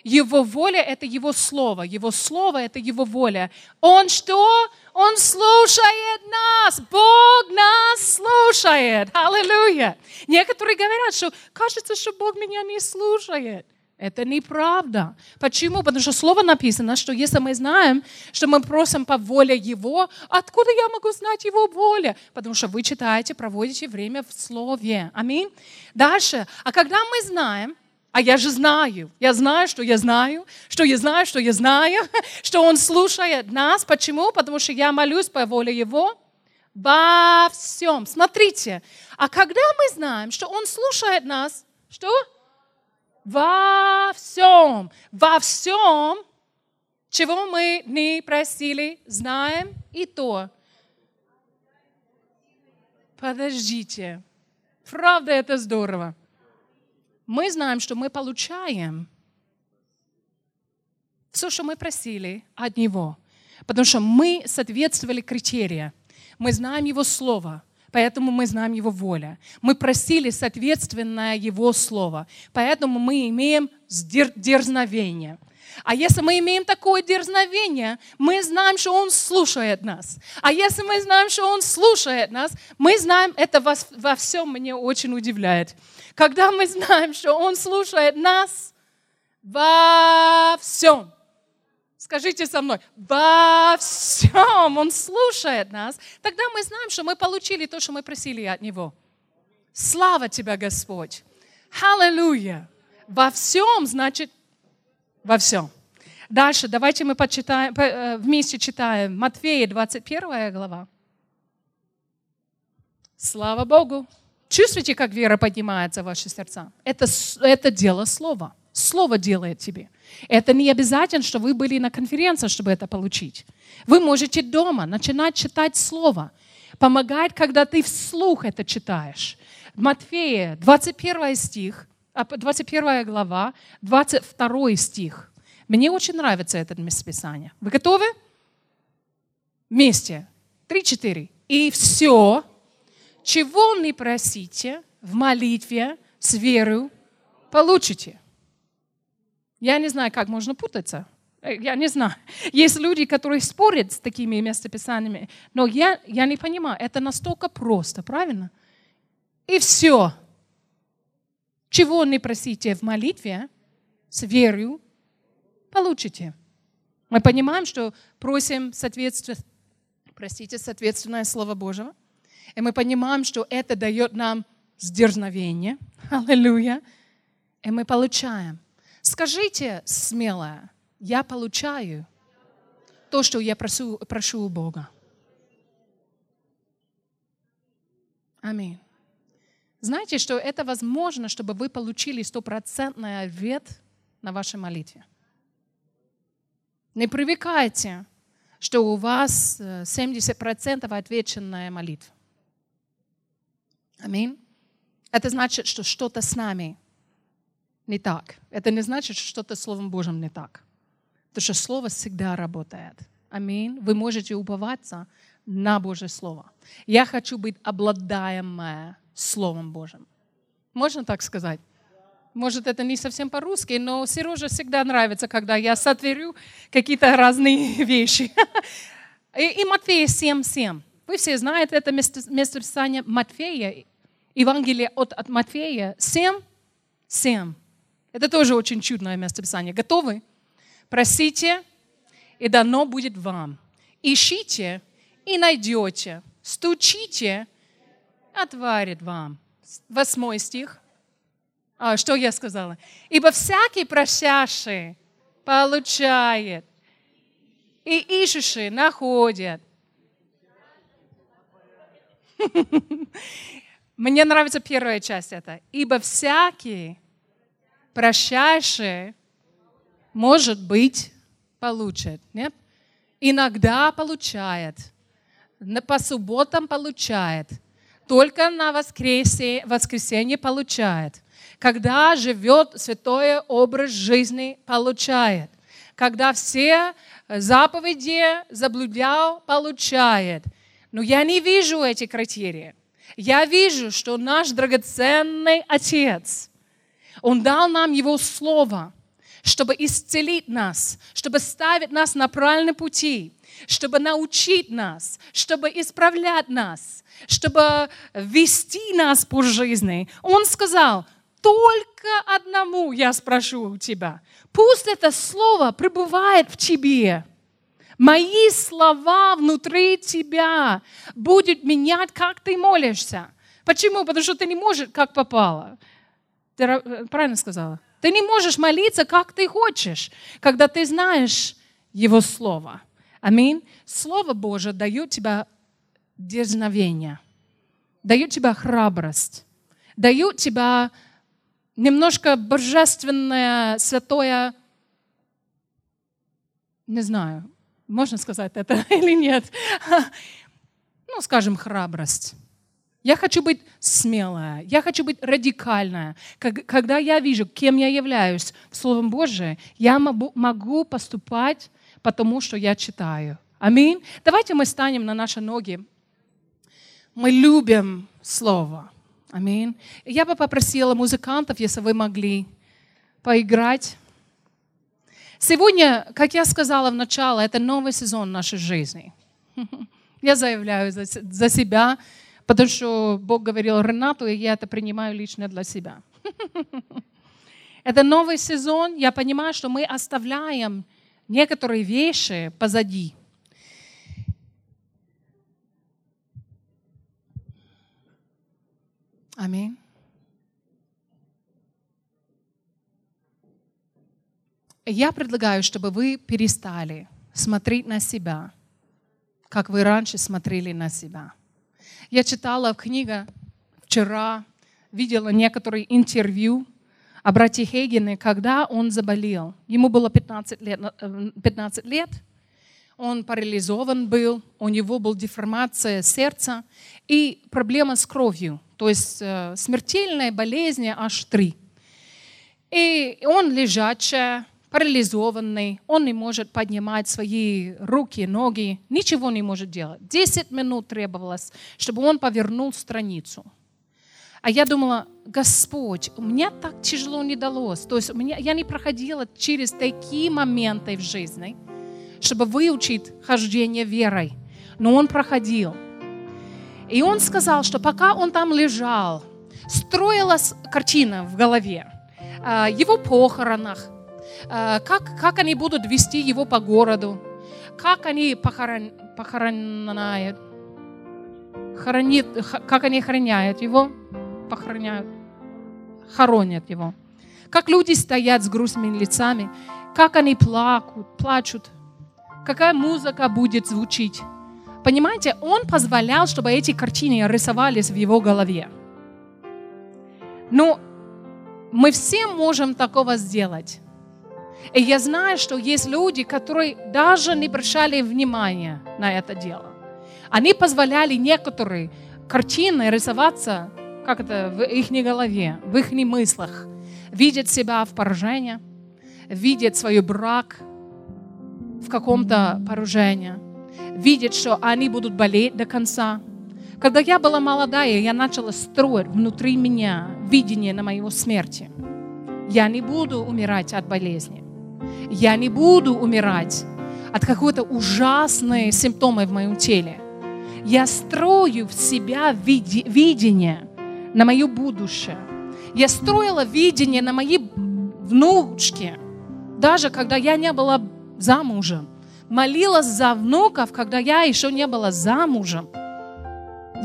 A: Его воля – это Его Слово. Его Слово – это Его воля. Он что? Он слушает нас. Бог нас слушает. Аллилуйя. Некоторые говорят, что кажется, что Бог меня не слушает. Это неправда. Почему? Потому что слово написано, что если мы знаем, что мы просим по воле Его, откуда я могу знать Его волю? Потому что вы читаете, проводите время в Слове. Аминь. Дальше. А когда мы знаем, а я же знаю. Я знаю, что я знаю, что я знаю, что я знаю, что Он слушает нас. Почему? Потому что я молюсь по воле Его во всем. Смотрите, а когда мы знаем, что Он слушает нас, что? Во всем. Во всем, чего мы не просили, знаем и то. Подождите. Правда, это здорово мы знаем, что мы получаем все, что мы просили от Него. Потому что мы соответствовали критериям. Мы знаем Его Слово, поэтому мы знаем Его воля. Мы просили соответственное Его Слово, поэтому мы имеем дерзновение. А если мы имеем такое дерзновение, мы знаем, что Он слушает нас. А если мы знаем, что Он слушает нас, мы знаем, это во, во всем меня очень удивляет. Когда мы знаем, что Он слушает нас во всем. Скажите со мной, во всем Он слушает нас. Тогда мы знаем, что мы получили то, что мы просили от Него. Слава Тебя, Господь! Аллилуйя! Во всем значит во всем. Дальше давайте мы почитаем, э, вместе читаем Матфея 21 глава. Слава Богу! Чувствуете, как вера поднимается в ваши сердца? Это, это дело слова. Слово делает тебе. Это не обязательно, что вы были на конференции, чтобы это получить. Вы можете дома начинать читать Слово. Помогает, когда ты вслух это читаешь. Матфея, 21 стих, 21 а, глава, 22 стих. Мне очень нравится это местописание. Вы готовы? Вместе. Три-четыре. И все, чего не просите в молитве с верой, получите. Я не знаю, как можно путаться. Э, я не знаю. Есть люди, которые спорят с такими местописаниями, но я, я не понимаю, это настолько просто, правильно? И все. Чего не просите в молитве с верой, получите. Мы понимаем, что просим соответствие, простите, соответственное Слово Божьего – и мы понимаем, что это дает нам сдерзновение. Аллилуйя. И мы получаем. Скажите смело, я получаю то, что я прошу, прошу у Бога. Аминь. Знаете, что это возможно, чтобы вы получили стопроцентный ответ на вашей молитве. Не привыкайте, что у вас 70% э, отвеченная молитва. Аминь. Это значит, что что-то с нами не так. Это не значит, что что-то Словом Божьим не так. Потому что Слово всегда работает. Аминь. Вы можете уповаться на Божье Слово. Я хочу быть обладаемая Словом Божьим. Можно так сказать? Может, это не совсем по-русски, но Сереже всегда нравится, когда я сотворю какие-то разные вещи. И, и Матфея 7.7. Вы все знаете это место, место Писания Матфея, Евангелие от, от Матфея 7, 7. Это тоже очень чудное место Писания. Готовы? Просите, и дано будет вам. Ищите, и найдете. Стучите, отварит вам. Восьмой стих. А, что я сказала? Ибо всякий просящий получает, и ищущий находит. Мне нравится первая часть это. Ибо всякий прощающий, может быть, получит. Нет? Иногда получает. По субботам получает. Только на воскресенье, воскресенье получает. Когда живет святой образ жизни, получает. Когда все заповеди заблудял, получает. Но я не вижу эти критерии. Я вижу, что наш драгоценный Отец, Он дал нам Его Слово, чтобы исцелить нас, чтобы ставить нас на правильный пути, чтобы научить нас, чтобы исправлять нас, чтобы вести нас по жизни. Он сказал, только одному я спрошу у тебя. Пусть это слово пребывает в тебе. Мои слова внутри тебя будут менять, как ты молишься. Почему? Потому что ты не можешь, как попало. Ты э, правильно сказала? Ты не можешь молиться, как ты хочешь, когда ты знаешь Его Слово. Аминь. Слово Божие дает тебе дерзновение, дает тебе храбрость, дает тебе немножко божественное, святое, не знаю, можно сказать это или нет? Ну, скажем, храбрость. Я хочу быть смелая, я хочу быть радикальная. Когда я вижу, кем я являюсь в Словом Божьем, я могу поступать потому, что я читаю. Аминь. Давайте мы станем на наши ноги. Мы любим Слово. Аминь. Я бы попросила музыкантов, если вы могли, поиграть. Сегодня, как я сказала в начале, это новый сезон нашей жизни. Я заявляю за, за себя, потому что Бог говорил Ренату, и я это принимаю лично для себя. Это новый сезон. Я понимаю, что мы оставляем некоторые вещи позади. Аминь. Я предлагаю, чтобы вы перестали смотреть на себя, как вы раньше смотрели на себя. Я читала в книге вчера, видела некоторые интервью о брате Хейгене, когда он заболел. Ему было 15 лет, 15 э, лет, он парализован был, у него была деформация сердца и проблема с кровью, то есть э, смертельная болезнь аж три. И он лежачий, парализованный, он не может поднимать свои руки, ноги, ничего не может делать. Десять минут требовалось, чтобы он повернул страницу. А я думала, Господь, у меня так тяжело не далось. То есть меня, я не проходила через такие моменты в жизни, чтобы выучить хождение верой. Но он проходил. И он сказал, что пока он там лежал, строилась картина в голове. Его похоронах, как, как они будут вести его по городу, как они похорон, похоронят, хоронит, как они охраняют его, похороняют, хоронят его. Как люди стоят с грустными лицами, как они плакут, плачут, какая музыка будет звучить. Понимаете, он позволял, чтобы эти картины рисовались в его голове. Но мы все можем такого сделать. И я знаю, что есть люди, которые даже не обращали внимания на это дело. Они позволяли некоторые картины рисоваться, как это, в их голове, в их мыслях. Видят себя в поражении, видят свой брак в каком-то поражении, видят, что они будут болеть до конца. Когда я была молодая, я начала строить внутри меня видение на мою смерти. Я не буду умирать от болезни я не буду умирать от какой-то ужасной симптомы в моем теле. Я строю в себя видение на мое будущее. Я строила видение на мои внучки, даже когда я не была замужем. молилась за внуков, когда я еще не была замужем.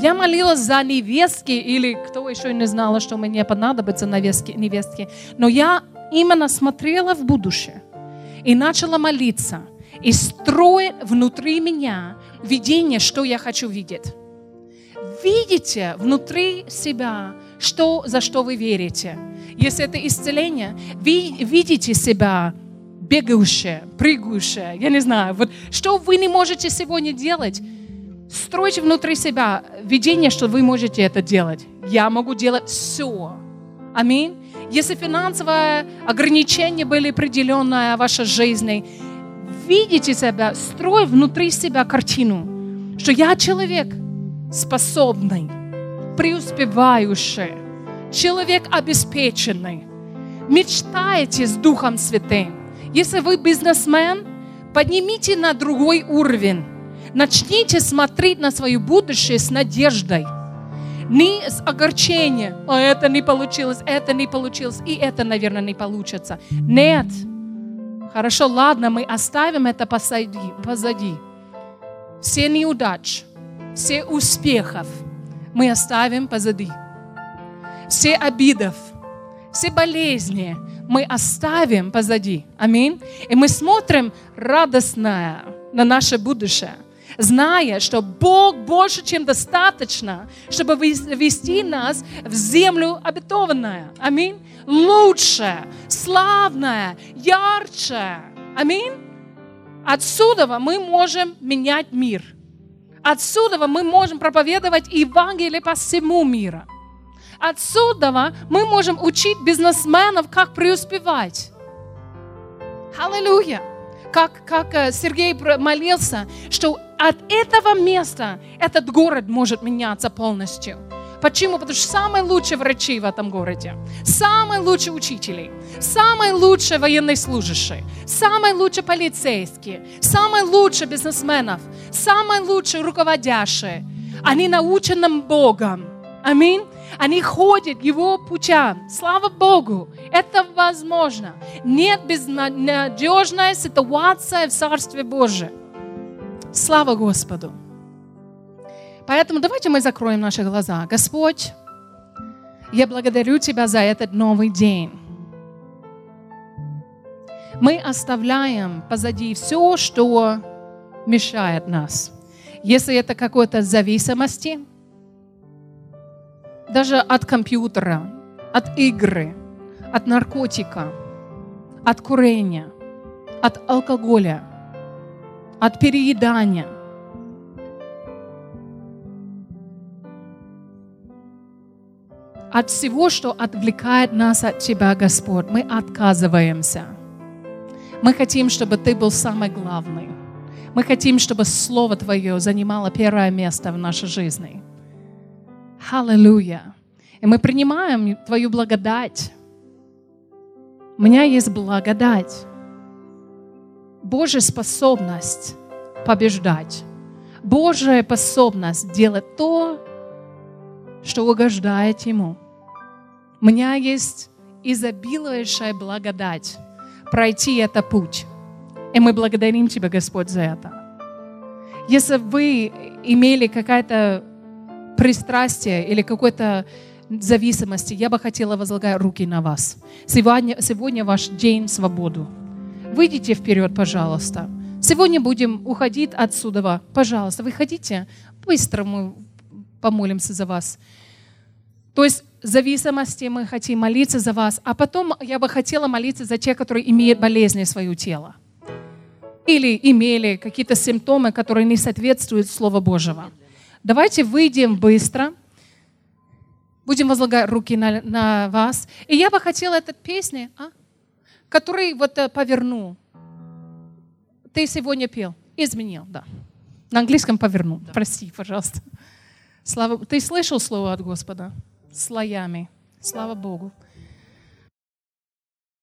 A: Я молилась за невестки, или кто еще не знала, что мне понадобится невестки, невестки. Но я именно смотрела в будущее и начала молиться и строить внутри меня видение, что я хочу видеть. Видите внутри себя, что, за что вы верите. Если это исцеление, вы видите себя бегающее, прыгающее, я не знаю, вот что вы не можете сегодня делать, стройте внутри себя видение, что вы можете это делать. Я могу делать все. Аминь. Если финансовые ограничения были определенные в вашей жизни, видите себя, строй внутри себя картину, что я человек способный, преуспевающий, человек обеспеченный. Мечтаете с Духом Святым. Если вы бизнесмен, поднимите на другой уровень. Начните смотреть на свое будущее с надеждой. Не с огорчением. А это не получилось, это не получилось, и это, наверное, не получится. Нет. Хорошо, ладно, мы оставим это позади. позади. Все неудачи, все успехов мы оставим позади. Все обидов, все болезни мы оставим позади. Аминь. И мы смотрим радостно на наше будущее зная, что Бог больше, чем достаточно, чтобы вести нас в землю обетованную. Аминь. Лучше, славное, ярче. Аминь. Отсюда мы можем менять мир. Отсюда мы можем проповедовать Евангелие по всему миру. Отсюда мы можем учить бизнесменов, как преуспевать. Аллилуйя! Как, как э, Сергей молился, что от этого места этот город может меняться полностью. Почему? Потому что самые лучшие врачи в этом городе, самые лучшие учители, самые лучшие военные служащие, самые лучшие полицейские, самые лучшие бизнесменов, самые лучшие руководящие. Они научены Богом. Аминь. Они ходят Его путям. Слава Богу, это возможно. Нет безнадежной ситуации в Царстве Божьем. Слава Господу. Поэтому давайте мы закроем наши глаза. Господь, я благодарю Тебя за этот новый день. Мы оставляем позади все, что мешает нас. Если это какой-то зависимости, даже от компьютера, от игры, от наркотика, от курения, от алкоголя – от переедания. От всего, что отвлекает нас от Тебя, Господь, мы отказываемся. Мы хотим, чтобы Ты был самый главный. Мы хотим, чтобы Слово Твое занимало первое место в нашей жизни. Аллилуйя. И мы принимаем Твою благодать. У меня есть благодать. Божья способность побеждать. Божья способность делать то, что угождает Ему. У меня есть изобилующая благодать пройти этот путь. И мы благодарим Тебя, Господь, за это. Если вы имели какое-то пристрастие или какое-то зависимости, я бы хотела возлагать руки на вас. Сегодня, сегодня ваш день свободы. Выйдите вперед, пожалуйста. Сегодня будем уходить отсюда. Пожалуйста, выходите. Быстро мы помолимся за вас. То есть зависимости мы хотим молиться за вас, а потом я бы хотела молиться за тех, которые имеют болезни в свое тело. Или имели какие-то симптомы, которые не соответствуют Слову Божьего. Давайте выйдем быстро. Будем возлагать руки на, на вас. И я бы хотела эту песню... А? Который вот э, повернул. Ты сегодня пел. Изменил, да. На английском повернул. Да. Прости, пожалуйста. Слава... Ты слышал слово от Господа? Слоями. Слава Богу.